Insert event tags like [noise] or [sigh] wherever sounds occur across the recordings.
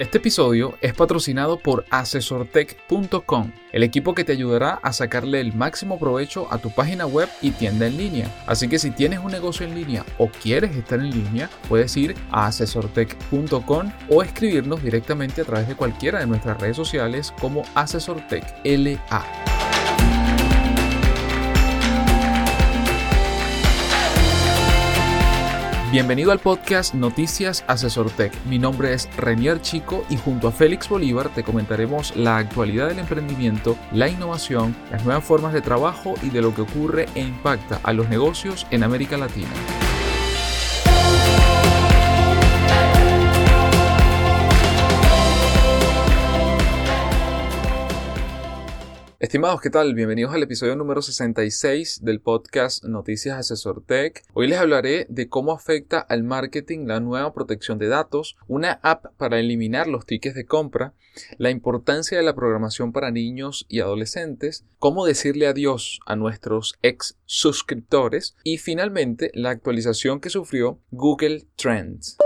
Este episodio es patrocinado por asesortech.com, el equipo que te ayudará a sacarle el máximo provecho a tu página web y tienda en línea. Así que si tienes un negocio en línea o quieres estar en línea, puedes ir a asesortech.com o escribirnos directamente a través de cualquiera de nuestras redes sociales como asesortechLA. Bienvenido al podcast Noticias Asesor Tech. Mi nombre es Renier Chico y junto a Félix Bolívar te comentaremos la actualidad del emprendimiento, la innovación, las nuevas formas de trabajo y de lo que ocurre e impacta a los negocios en América Latina. Estimados, ¿qué tal? Bienvenidos al episodio número 66 del podcast Noticias Asesor Tech. Hoy les hablaré de cómo afecta al marketing la nueva protección de datos, una app para eliminar los tickets de compra, la importancia de la programación para niños y adolescentes, cómo decirle adiós a nuestros ex suscriptores y finalmente la actualización que sufrió Google Trends.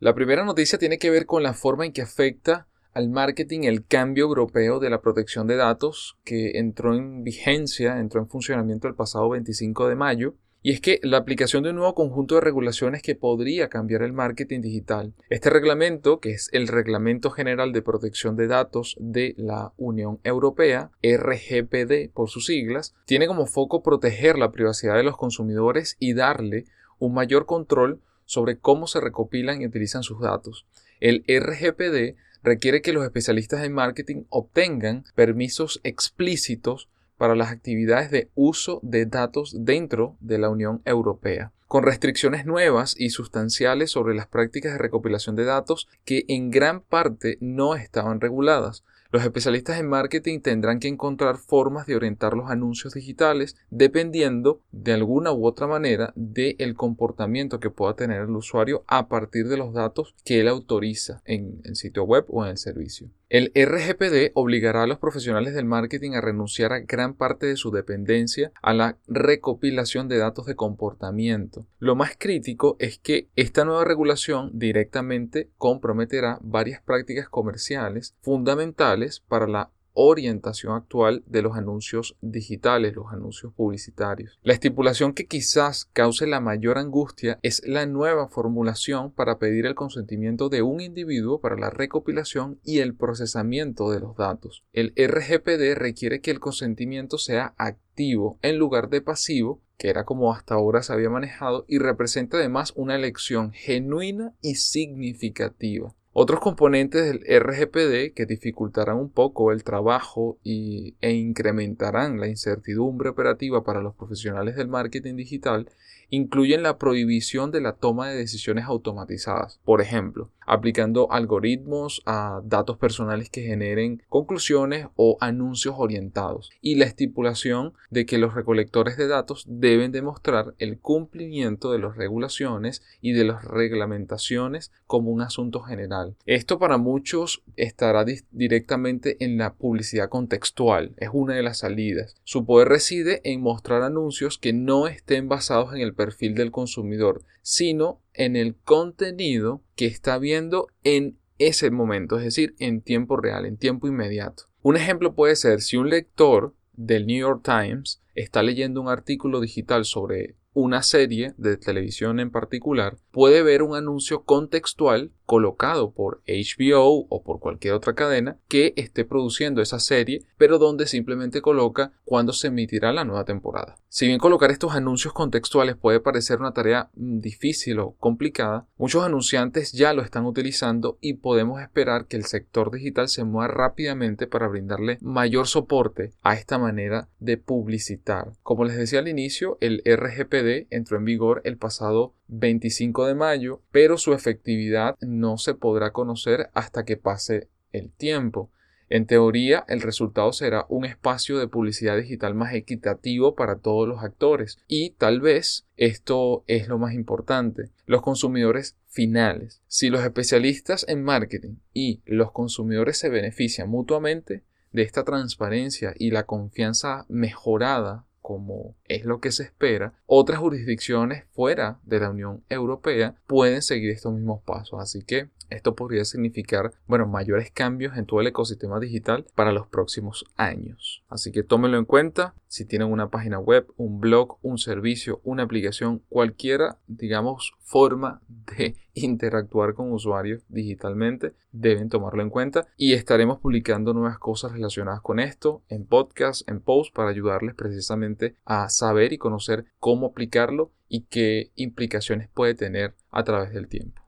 La primera noticia tiene que ver con la forma en que afecta al marketing el cambio europeo de la protección de datos que entró en vigencia, entró en funcionamiento el pasado 25 de mayo. Y es que la aplicación de un nuevo conjunto de regulaciones que podría cambiar el marketing digital. Este reglamento, que es el Reglamento General de Protección de Datos de la Unión Europea, RGPD por sus siglas, tiene como foco proteger la privacidad de los consumidores y darle un mayor control sobre cómo se recopilan y utilizan sus datos. El RGPD requiere que los especialistas en marketing obtengan permisos explícitos para las actividades de uso de datos dentro de la Unión Europea, con restricciones nuevas y sustanciales sobre las prácticas de recopilación de datos que en gran parte no estaban reguladas, los especialistas en marketing tendrán que encontrar formas de orientar los anuncios digitales dependiendo de alguna u otra manera del comportamiento que pueda tener el usuario a partir de los datos que él autoriza en el sitio web o en el servicio. El RGPD obligará a los profesionales del marketing a renunciar a gran parte de su dependencia a la recopilación de datos de comportamiento. Lo más crítico es que esta nueva regulación directamente comprometerá varias prácticas comerciales fundamentales para la orientación actual de los anuncios digitales, los anuncios publicitarios. La estipulación que quizás cause la mayor angustia es la nueva formulación para pedir el consentimiento de un individuo para la recopilación y el procesamiento de los datos. El RGPD requiere que el consentimiento sea activo en lugar de pasivo que era como hasta ahora se había manejado y representa además una elección genuina y significativa. Otros componentes del RGPD que dificultarán un poco el trabajo y, e incrementarán la incertidumbre operativa para los profesionales del marketing digital incluyen la prohibición de la toma de decisiones automatizadas. Por ejemplo, aplicando algoritmos a datos personales que generen conclusiones o anuncios orientados y la estipulación de que los recolectores de datos deben demostrar el cumplimiento de las regulaciones y de las reglamentaciones como un asunto general. Esto para muchos estará directamente en la publicidad contextual, es una de las salidas. Su poder reside en mostrar anuncios que no estén basados en el perfil del consumidor, sino en el contenido que está viendo en ese momento, es decir, en tiempo real, en tiempo inmediato. Un ejemplo puede ser si un lector del New York Times está leyendo un artículo digital sobre una serie de televisión en particular, puede ver un anuncio contextual colocado por HBO o por cualquier otra cadena que esté produciendo esa serie, pero donde simplemente coloca cuándo se emitirá la nueva temporada. Si bien colocar estos anuncios contextuales puede parecer una tarea mm, difícil o complicada, muchos anunciantes ya lo están utilizando y podemos esperar que el sector digital se mueva rápidamente para brindarle mayor soporte a esta manera de publicitar. Como les decía al inicio, el RGPD entró en vigor el pasado 25 de mayo, pero su efectividad no se podrá conocer hasta que pase el tiempo. En teoría, el resultado será un espacio de publicidad digital más equitativo para todos los actores. Y tal vez esto es lo más importante, los consumidores finales. Si los especialistas en marketing y los consumidores se benefician mutuamente de esta transparencia y la confianza mejorada como es lo que se espera, otras jurisdicciones fuera de la Unión Europea pueden seguir estos mismos pasos. Así que Esto podría significar, bueno, mayores cambios en todo el ecosistema digital para los próximos años. Así que tómenlo en cuenta. Si tienen una página web, un blog, un servicio, una aplicación, cualquiera, digamos, forma de [laughs] interactuar con usuarios digitalmente, deben tomarlo en cuenta y estaremos publicando nuevas cosas relacionadas con esto en podcast, en post para ayudarles precisamente a saber y conocer cómo aplicarlo y qué implicaciones puede tener a través del tiempo.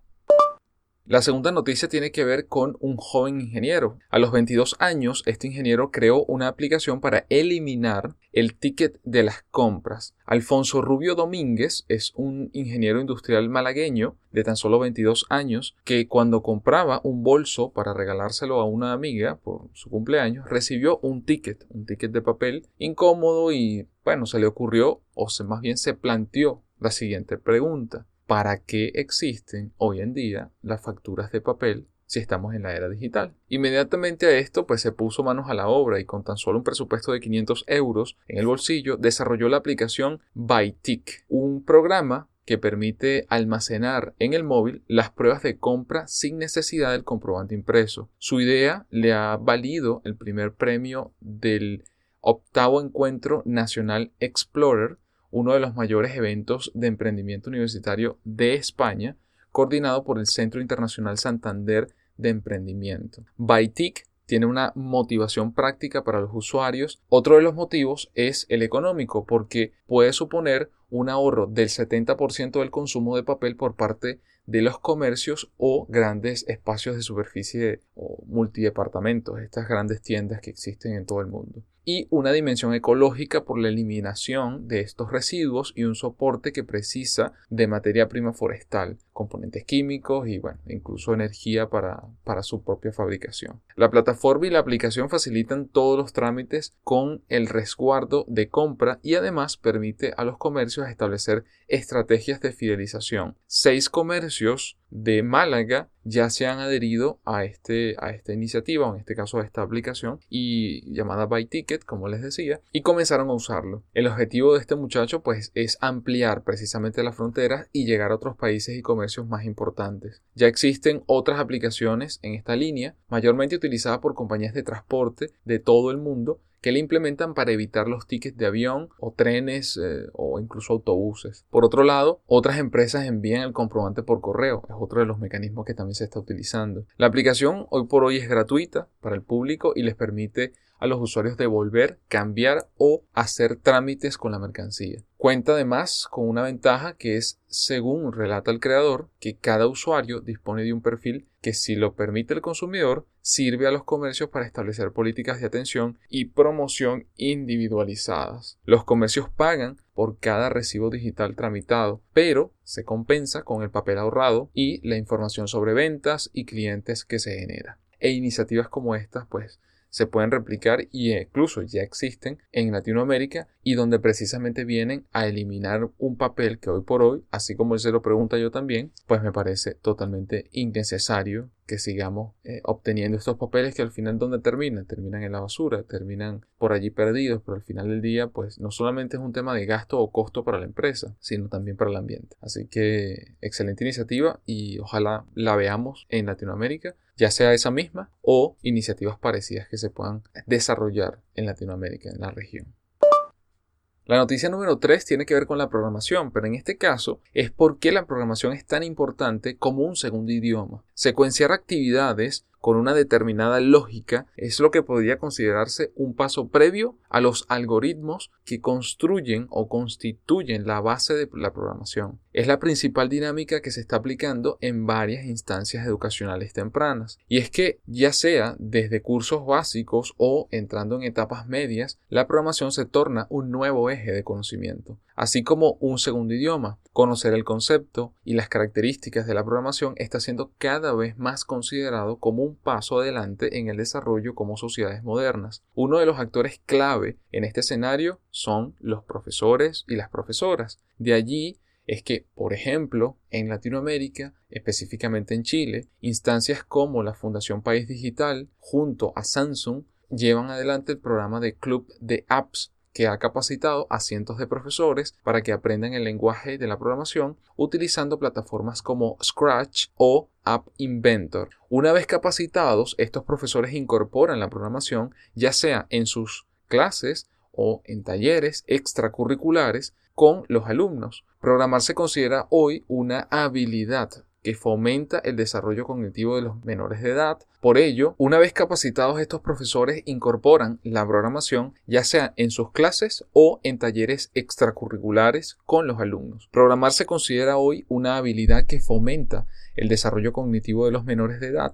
La segunda noticia tiene que ver con un joven ingeniero. A los 22 años, este ingeniero creó una aplicación para eliminar el ticket de las compras. Alfonso Rubio Domínguez es un ingeniero industrial malagueño de tan solo 22 años que cuando compraba un bolso para regalárselo a una amiga por su cumpleaños recibió un ticket, un ticket de papel incómodo y bueno, se le ocurrió o más bien se planteó la siguiente pregunta para qué existen hoy en día las facturas de papel si estamos en la era digital. Inmediatamente a esto, pues se puso manos a la obra y con tan solo un presupuesto de 500 euros en el bolsillo, desarrolló la aplicación ByTick, un programa que permite almacenar en el móvil las pruebas de compra sin necesidad del comprobante impreso. Su idea le ha valido el primer premio del octavo encuentro nacional Explorer uno de los mayores eventos de emprendimiento universitario de España, coordinado por el Centro Internacional Santander de Emprendimiento. ByTic tiene una motivación práctica para los usuarios. Otro de los motivos es el económico, porque puede suponer un ahorro del 70% del consumo de papel por parte de los comercios o grandes espacios de superficie o multidepartamentos, estas grandes tiendas que existen en todo el mundo y una dimensión ecológica por la eliminación de estos residuos y un soporte que precisa de materia prima forestal, componentes químicos y bueno, incluso energía para, para su propia fabricación. La plataforma y la aplicación facilitan todos los trámites con el resguardo de compra y además permite a los comercios establecer estrategias de fidelización. Seis comercios de Málaga ya se han adherido a, este, a esta iniciativa, o en este caso a esta aplicación, y llamada Buy Ticket, como les decía, y comenzaron a usarlo. El objetivo de este muchacho pues es ampliar precisamente las fronteras y llegar a otros países y comercios más importantes. Ya existen otras aplicaciones en esta línea, mayormente utilizadas por compañías de transporte de todo el mundo, que le implementan para evitar los tickets de avión o trenes eh, o incluso autobuses. Por otro lado, otras empresas envían el comprobante por correo, es otro de los mecanismos que también se está utilizando. La aplicación hoy por hoy es gratuita para el público y les permite a los usuarios devolver, cambiar o hacer trámites con la mercancía. Cuenta además con una ventaja que es, según relata el creador, que cada usuario dispone de un perfil que si lo permite el consumidor, sirve a los comercios para establecer políticas de atención y promoción individualizadas. Los comercios pagan por cada recibo digital tramitado, pero se compensa con el papel ahorrado y la información sobre ventas y clientes que se genera. E iniciativas como estas, pues, se pueden replicar y incluso ya existen en Latinoamérica y donde precisamente vienen a eliminar un papel que hoy por hoy, así como él se lo pregunta yo también, pues me parece totalmente innecesario que sigamos eh, obteniendo estos papeles que al final donde terminan, terminan en la basura, terminan por allí perdidos, pero al final del día pues no solamente es un tema de gasto o costo para la empresa, sino también para el ambiente. Así que excelente iniciativa y ojalá la veamos en Latinoamérica ya sea esa misma o iniciativas parecidas que se puedan desarrollar en Latinoamérica, en la región. La noticia número 3 tiene que ver con la programación, pero en este caso es por qué la programación es tan importante como un segundo idioma. Secuenciar actividades con una determinada lógica es lo que podría considerarse un paso previo a los algoritmos que construyen o constituyen la base de la programación. Es la principal dinámica que se está aplicando en varias instancias educacionales tempranas. Y es que ya sea desde cursos básicos o entrando en etapas medias, la programación se torna un nuevo eje de conocimiento así como un segundo idioma. Conocer el concepto y las características de la programación está siendo cada vez más considerado como un paso adelante en el desarrollo como sociedades modernas. Uno de los actores clave en este escenario son los profesores y las profesoras. De allí es que, por ejemplo, en Latinoamérica, específicamente en Chile, instancias como la Fundación País Digital junto a Samsung llevan adelante el programa de Club de Apps que ha capacitado a cientos de profesores para que aprendan el lenguaje de la programación utilizando plataformas como Scratch o App Inventor. Una vez capacitados, estos profesores incorporan la programación ya sea en sus clases o en talleres extracurriculares con los alumnos. Programar se considera hoy una habilidad que fomenta el desarrollo cognitivo de los menores de edad. Por ello, una vez capacitados estos profesores incorporan la programación ya sea en sus clases o en talleres extracurriculares con los alumnos. Programar se considera hoy una habilidad que fomenta el desarrollo cognitivo de los menores de edad,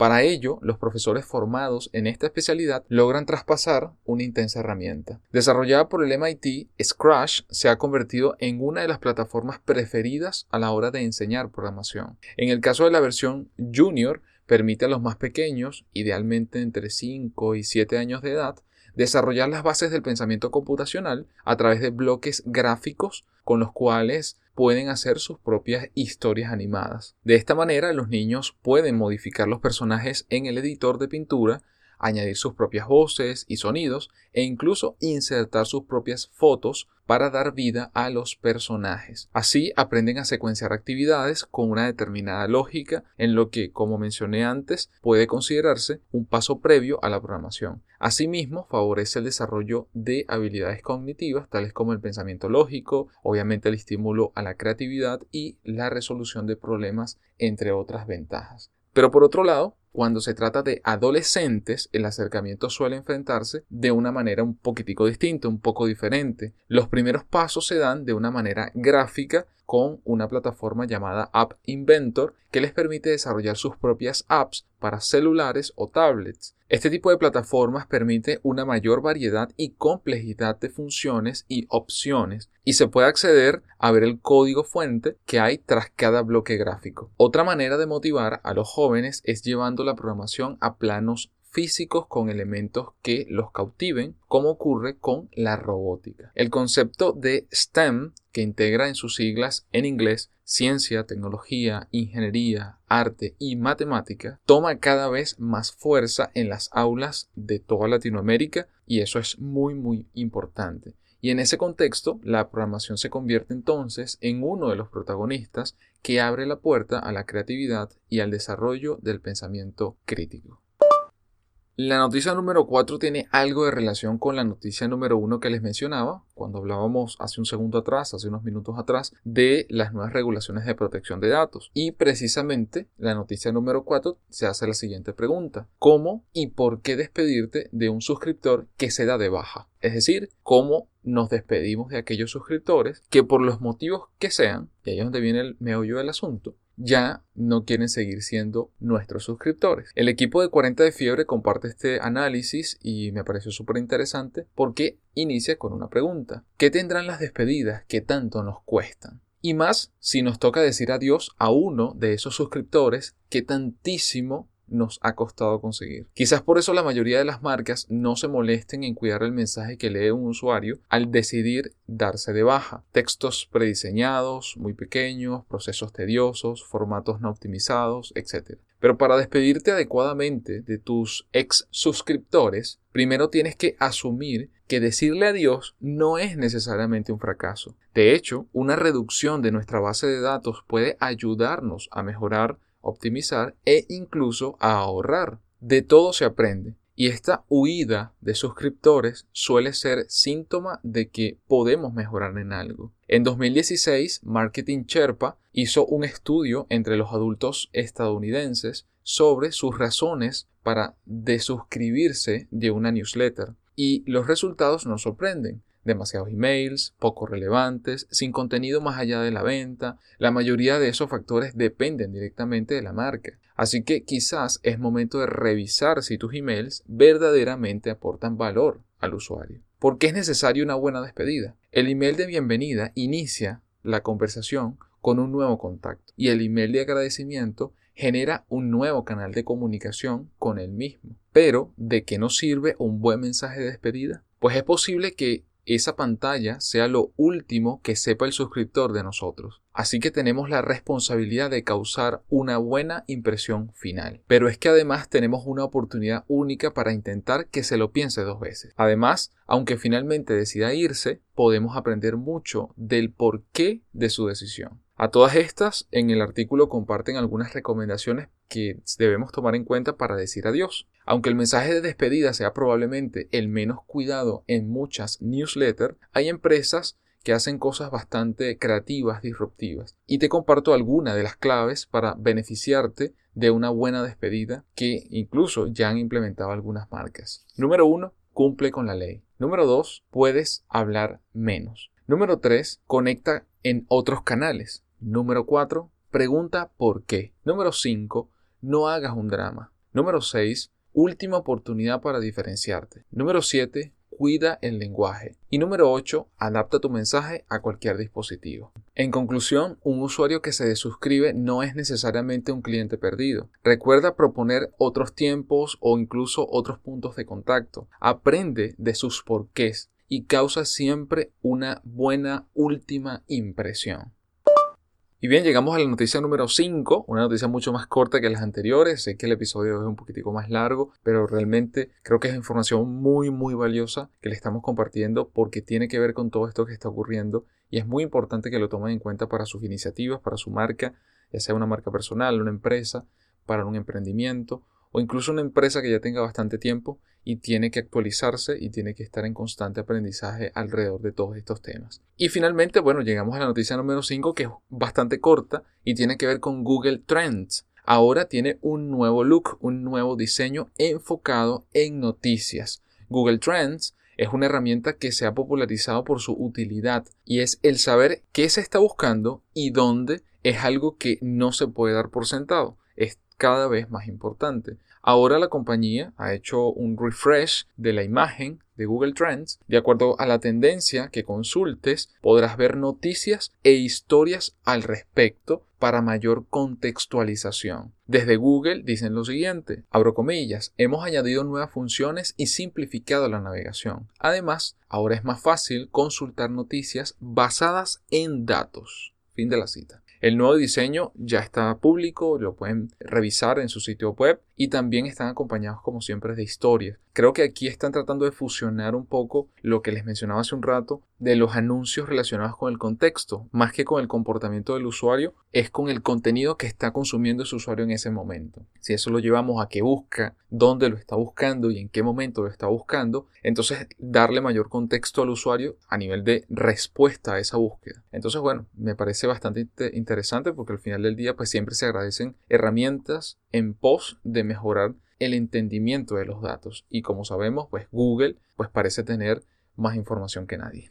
para ello, los profesores formados en esta especialidad logran traspasar una intensa herramienta. Desarrollada por el MIT, Scratch se ha convertido en una de las plataformas preferidas a la hora de enseñar programación. En el caso de la versión Junior, permite a los más pequeños, idealmente entre 5 y 7 años de edad, desarrollar las bases del pensamiento computacional a través de bloques gráficos con los cuales pueden hacer sus propias historias animadas. De esta manera, los niños pueden modificar los personajes en el editor de pintura, añadir sus propias voces y sonidos e incluso insertar sus propias fotos para dar vida a los personajes. Así aprenden a secuenciar actividades con una determinada lógica en lo que, como mencioné antes, puede considerarse un paso previo a la programación. Asimismo, favorece el desarrollo de habilidades cognitivas tales como el pensamiento lógico, obviamente el estímulo a la creatividad y la resolución de problemas, entre otras ventajas. Pero por otro lado, cuando se trata de adolescentes, el acercamiento suele enfrentarse de una manera un poquitico distinta, un poco diferente. Los primeros pasos se dan de una manera gráfica con una plataforma llamada App Inventor que les permite desarrollar sus propias apps para celulares o tablets. Este tipo de plataformas permite una mayor variedad y complejidad de funciones y opciones y se puede acceder a ver el código fuente que hay tras cada bloque gráfico. Otra manera de motivar a los jóvenes es llevando la programación a planos físicos con elementos que los cautiven, como ocurre con la robótica. El concepto de STEM, que integra en sus siglas en inglés ciencia, tecnología, ingeniería, arte y matemática, toma cada vez más fuerza en las aulas de toda Latinoamérica y eso es muy muy importante. Y en ese contexto, la programación se convierte entonces en uno de los protagonistas que abre la puerta a la creatividad y al desarrollo del pensamiento crítico. La noticia número 4 tiene algo de relación con la noticia número 1 que les mencionaba, cuando hablábamos hace un segundo atrás, hace unos minutos atrás, de las nuevas regulaciones de protección de datos. Y precisamente la noticia número 4 se hace la siguiente pregunta. ¿Cómo y por qué despedirte de un suscriptor que se da de baja? Es decir, cómo nos despedimos de aquellos suscriptores que por los motivos que sean, y ahí es donde viene el meollo del asunto, ya no quieren seguir siendo nuestros suscriptores. El equipo de 40 de fiebre comparte este análisis y me pareció súper interesante porque inicia con una pregunta. ¿Qué tendrán las despedidas que tanto nos cuestan? Y más si nos toca decir adiós a uno de esos suscriptores que tantísimo nos ha costado conseguir. Quizás por eso la mayoría de las marcas no se molesten en cuidar el mensaje que lee un usuario al decidir darse de baja. Textos prediseñados, muy pequeños, procesos tediosos, formatos no optimizados, etc. Pero para despedirte adecuadamente de tus ex suscriptores, primero tienes que asumir que decirle adiós no es necesariamente un fracaso. De hecho, una reducción de nuestra base de datos puede ayudarnos a mejorar optimizar e incluso a ahorrar. De todo se aprende. Y esta huida de suscriptores suele ser síntoma de que podemos mejorar en algo. En 2016, Marketing Sherpa hizo un estudio entre los adultos estadounidenses sobre sus razones para desuscribirse de una newsletter. Y los resultados nos sorprenden demasiados emails, poco relevantes, sin contenido más allá de la venta. La mayoría de esos factores dependen directamente de la marca. Así que quizás es momento de revisar si tus emails verdaderamente aportan valor al usuario. ¿Por qué es necesaria una buena despedida? El email de bienvenida inicia la conversación con un nuevo contacto y el email de agradecimiento genera un nuevo canal de comunicación con el mismo. Pero, ¿de qué nos sirve un buen mensaje de despedida? Pues es posible que esa pantalla sea lo último que sepa el suscriptor de nosotros. Así que tenemos la responsabilidad de causar una buena impresión final. Pero es que además tenemos una oportunidad única para intentar que se lo piense dos veces. Además, aunque finalmente decida irse, podemos aprender mucho del porqué de su decisión. A todas estas, en el artículo comparten algunas recomendaciones que debemos tomar en cuenta para decir adiós. Aunque el mensaje de despedida sea probablemente el menos cuidado en muchas newsletters, hay empresas que hacen cosas bastante creativas, disruptivas. Y te comparto algunas de las claves para beneficiarte de una buena despedida que incluso ya han implementado algunas marcas. Número uno, cumple con la ley. Número dos, puedes hablar menos. Número tres, conecta en otros canales. Número 4. Pregunta por qué. Número 5. No hagas un drama. Número 6. Última oportunidad para diferenciarte. Número 7. Cuida el lenguaje. Y número 8. Adapta tu mensaje a cualquier dispositivo. En conclusión, un usuario que se desuscribe no es necesariamente un cliente perdido. Recuerda proponer otros tiempos o incluso otros puntos de contacto. Aprende de sus porqués y causa siempre una buena última impresión. Y bien, llegamos a la noticia número 5, una noticia mucho más corta que las anteriores. Sé que el episodio es un poquitico más largo, pero realmente creo que es información muy, muy valiosa que le estamos compartiendo porque tiene que ver con todo esto que está ocurriendo y es muy importante que lo tomen en cuenta para sus iniciativas, para su marca, ya sea una marca personal, una empresa, para un emprendimiento o incluso una empresa que ya tenga bastante tiempo y tiene que actualizarse y tiene que estar en constante aprendizaje alrededor de todos estos temas. Y finalmente, bueno, llegamos a la noticia número 5 que es bastante corta y tiene que ver con Google Trends. Ahora tiene un nuevo look, un nuevo diseño enfocado en noticias. Google Trends es una herramienta que se ha popularizado por su utilidad y es el saber qué se está buscando y dónde es algo que no se puede dar por sentado. Es cada vez más importante. Ahora la compañía ha hecho un refresh de la imagen de Google Trends. De acuerdo a la tendencia que consultes, podrás ver noticias e historias al respecto para mayor contextualización. Desde Google dicen lo siguiente, abro comillas, hemos añadido nuevas funciones y simplificado la navegación. Además, ahora es más fácil consultar noticias basadas en datos. Fin de la cita. El nuevo diseño ya está público, lo pueden revisar en su sitio web y también están acompañados como siempre de historias. Creo que aquí están tratando de fusionar un poco lo que les mencionaba hace un rato de los anuncios relacionados con el contexto, más que con el comportamiento del usuario, es con el contenido que está consumiendo ese usuario en ese momento. Si eso lo llevamos a que busca, dónde lo está buscando y en qué momento lo está buscando, entonces darle mayor contexto al usuario a nivel de respuesta a esa búsqueda. Entonces, bueno, me parece bastante interesante porque al final del día pues siempre se agradecen herramientas en pos de mejorar el entendimiento de los datos. Y como sabemos, pues Google pues parece tener más información que nadie.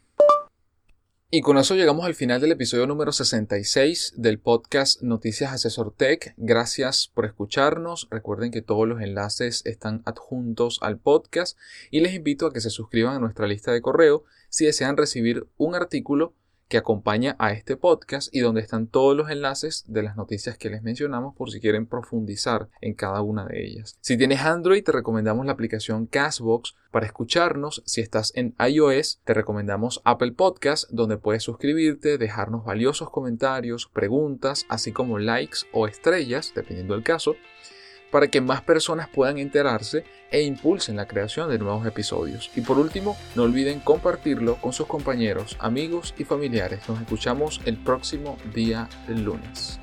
Y con eso llegamos al final del episodio número 66 del podcast Noticias Asesor Tech. Gracias por escucharnos. Recuerden que todos los enlaces están adjuntos al podcast y les invito a que se suscriban a nuestra lista de correo si desean recibir un artículo que acompaña a este podcast y donde están todos los enlaces de las noticias que les mencionamos por si quieren profundizar en cada una de ellas. Si tienes Android, te recomendamos la aplicación Castbox para escucharnos. Si estás en iOS, te recomendamos Apple Podcast, donde puedes suscribirte, dejarnos valiosos comentarios, preguntas, así como likes o estrellas, dependiendo del caso para que más personas puedan enterarse e impulsen la creación de nuevos episodios. Y por último, no olviden compartirlo con sus compañeros, amigos y familiares. Nos escuchamos el próximo día del lunes.